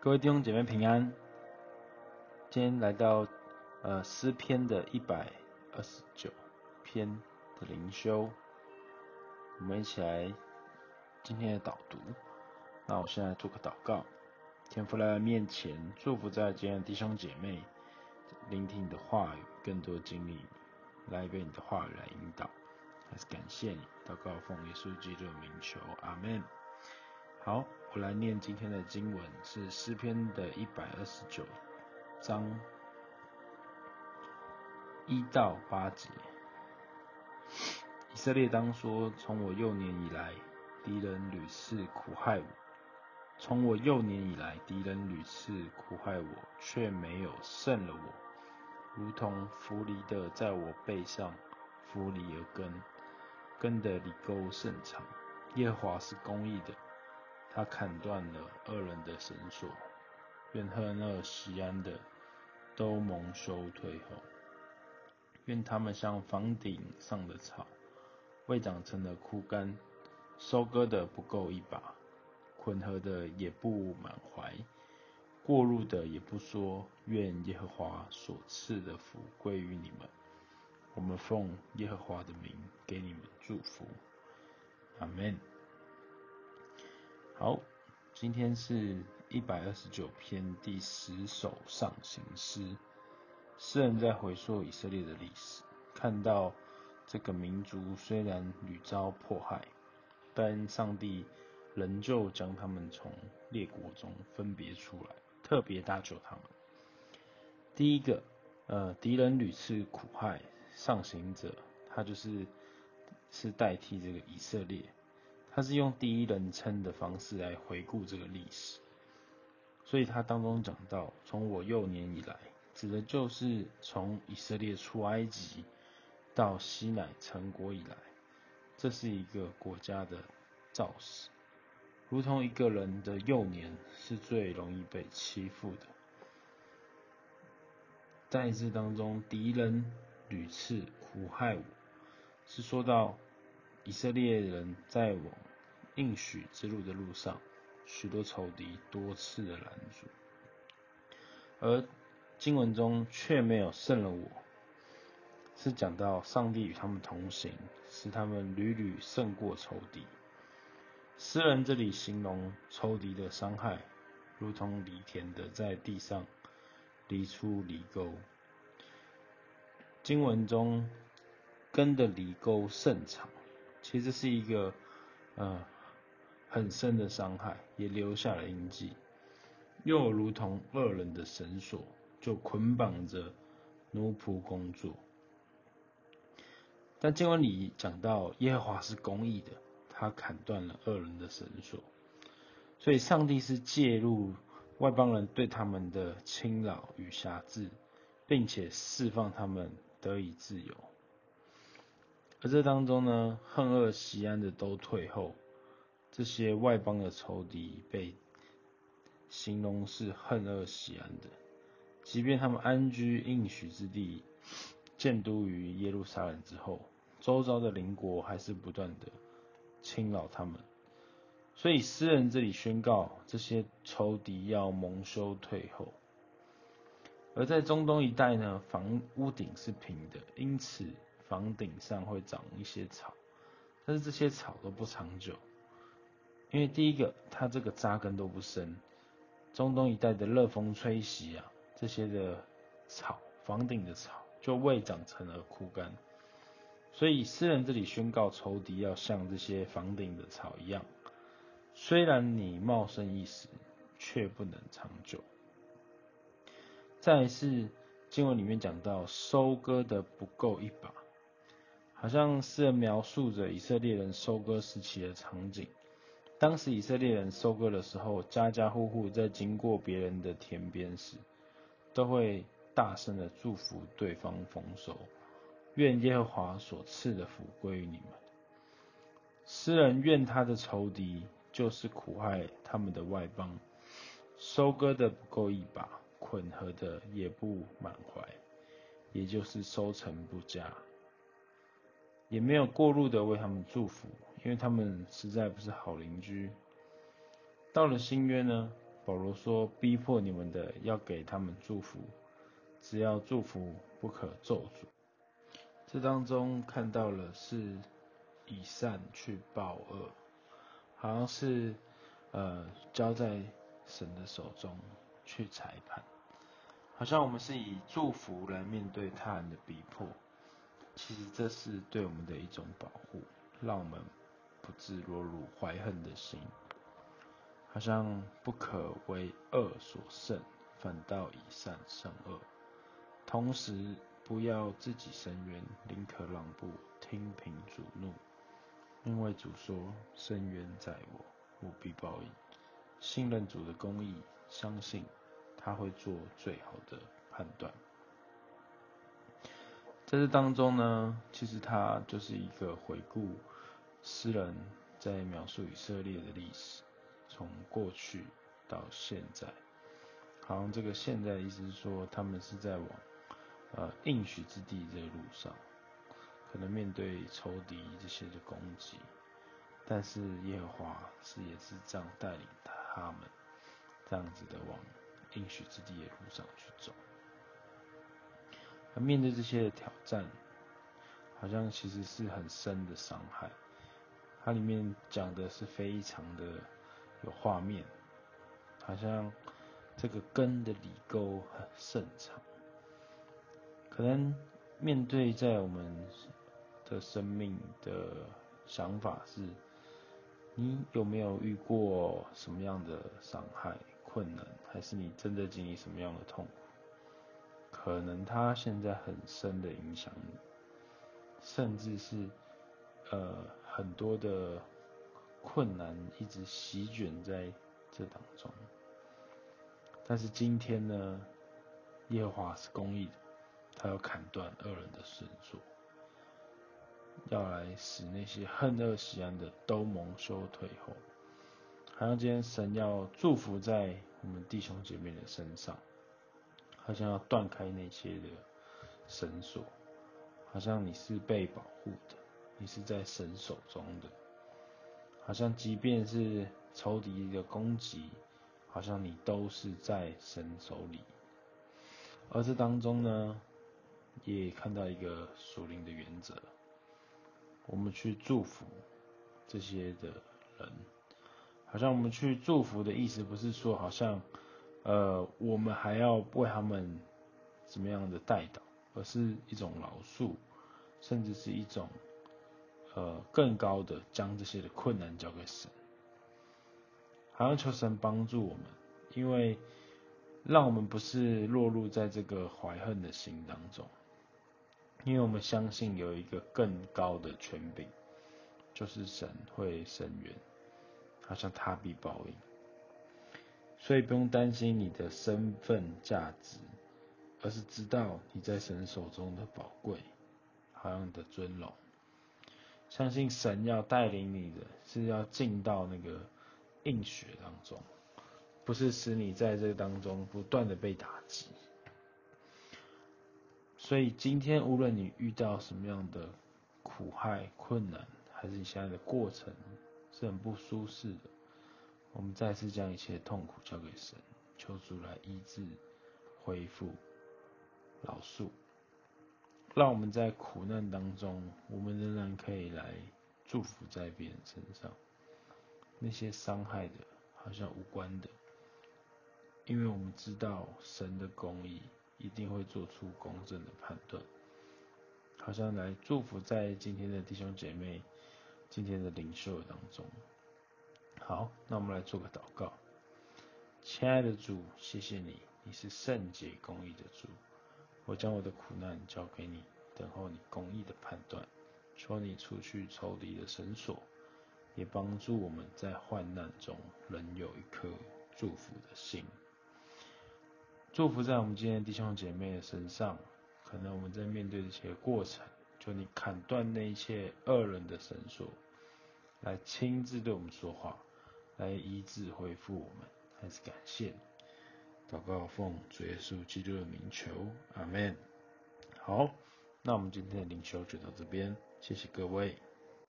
各位弟兄姐妹平安，今天来到呃诗篇的一百二十九篇的灵修，我们一起来今天的导读。那我现在做个祷告，天父来到面前，祝福在今天弟兄姐妹，聆听你的话语，更多经历来被你的话语来引导，还是感谢你，祷告奉耶稣基督的名求，阿门。好，我来念今天的经文，是诗篇的一百二十九章一到八节。以色列当说：从我幼年以来，敌人屡次苦害我；从我幼年以来，敌人屡次苦害我，却没有胜了我。如同浮犁的在我背上浮犁而耕，耕的犁沟甚长。耶和华是公义的。他砍断了恶人的绳索，愿恨恶西安的都蒙羞退后，愿他们像房顶上的草，未长成的枯干，收割的不够一把，捆合的也不满怀，过路的也不说，愿耶和华所赐的福归于你们。我们奉耶和华的名给你们祝福，阿门。好，今天是一百二十九篇第十首上行诗。诗人在回溯以色列的历史，看到这个民族虽然屡遭迫害，但上帝仍旧将他们从列国中分别出来，特别搭救他们。第一个，呃，敌人屡次苦害上行者，他就是是代替这个以色列。他是用第一人称的方式来回顾这个历史，所以他当中讲到，从我幼年以来，指的就是从以色列出埃及到西乃成国以来，这是一个国家的造势，如同一个人的幼年是最容易被欺负的。在这当中，敌人屡次苦害我，是说到。以色列人在往应许之路的路上，许多仇敌多次的拦阻，而经文中却没有胜了我，是讲到上帝与他们同行，使他们屡屡胜过仇敌。诗人这里形容仇敌的伤害，如同犁田的在地上犁出犁沟。经文中根的犁沟甚长。其实是一个呃很深的伤害，也留下了印记，又如同恶人的绳索，就捆绑着奴仆工作。但经文里讲到耶和华是公义的，他砍断了恶人的绳索，所以上帝是介入外邦人对他们的侵扰与辖制，并且释放他们得以自由。而这当中呢，恨恶西安的都退后，这些外邦的仇敌被形容是恨恶喜安的，即便他们安居应许之地，建都于耶路撒冷之后，周遭的邻国还是不断的侵扰他们，所以诗人这里宣告这些仇敌要蒙羞退后。而在中东一带呢，房屋顶是平的，因此。房顶上会长一些草，但是这些草都不长久，因为第一个，它这个扎根都不深。中东一带的热风吹袭啊，这些的草，房顶的草就未长成而枯干。所以诗人这里宣告仇敌要像这些房顶的草一样，虽然你茂盛一时，却不能长久。再来是经文里面讲到，收割的不够一把。好像诗人描述着以色列人收割时期的场景。当时以色列人收割的时候，家家户户在经过别人的田边时，都会大声的祝福对方丰收，愿耶和华所赐的福归于你们。诗人怨他的仇敌，就是苦害他们的外邦，收割的不够一把，捆合的也不满怀，也就是收成不佳。也没有过路的为他们祝福，因为他们实在不是好邻居。到了新约呢，保罗说：“逼迫你们的，要给他们祝福；只要祝福，不可咒诅。”这当中看到了是以善去报恶，好像是呃交在神的手中去裁判，好像我们是以祝福来面对他人的逼迫。其实这是对我们的一种保护，让我们不致落入怀恨的心。好像不可为恶所胜，反倒以善胜恶。同时，不要自己伸冤，宁可让步，听凭主怒。因为主说：“伸冤在我，我必报应。”信任主的公义，相信他会做最好的判断。在这当中呢，其实他就是一个回顾诗人在描述以色列的历史，从过去到现在。好像这个现在的意思是说，他们是在往呃应许之地这个路上，可能面对仇敌这些的攻击，但是耶和华是也是这样带领他们，这样子的往应许之地的路上去走。面对这些的挑战，好像其实是很深的伤害。它里面讲的是非常的有画面，好像这个根的理沟很深长。可能面对在我们的生命的想法是，你有没有遇过什么样的伤害、困难，还是你真的经历什么样的痛苦？可能他现在很深的影响你，甚至是呃很多的困难一直席卷在这当中。但是今天呢，耶和华是公义的，他要砍断恶人的绳索，要来使那些恨恶锡安的都蒙羞退后。好像今天神要祝福在我们弟兄姐妹的身上。好像要断开那些的绳索，好像你是被保护的，你是在神手中的，好像即便是仇敌的攻击，好像你都是在神手里。而这当中呢，也看到一个属灵的原则，我们去祝福这些的人，好像我们去祝福的意思不是说好像。呃，我们还要为他们怎么样的代祷，而是一种饶恕，甚至是一种呃更高的将这些的困难交给神，还要求神帮助我们，因为让我们不是落入在这个怀恨的心当中，因为我们相信有一个更高的权柄，就是神会伸冤，好像他必报应。所以不用担心你的身份价值，而是知道你在神手中的宝贵，好像你的尊荣。相信神要带领你的是要进到那个应许当中，不是使你在这当中不断的被打击。所以今天无论你遇到什么样的苦害、困难，还是你现在的过程是很不舒适的。我们再次将一切痛苦交给神，求主来医治、恢复、饶恕，让我们在苦难当中，我们仍然可以来祝福在别人身上。那些伤害的，好像无关的，因为我们知道神的公义一定会做出公正的判断。好像来祝福在今天的弟兄姐妹、今天的领袖当中。好，那我们来做个祷告。亲爱的主，谢谢你，你是圣洁公义的主。我将我的苦难交给你，等候你公义的判断。求你除去仇敌的绳索，也帮助我们在患难中仍有一颗祝福的心。祝福在我们今天弟兄姐妹的身上。可能我们在面对这些过程，求你砍断那一切恶人的绳索，来亲自对我们说话。来医治恢复我们，还是感谢。祷告奉主耶稣基督的名求，阿门。好，那我们今天的灵修就到这边，谢谢各位。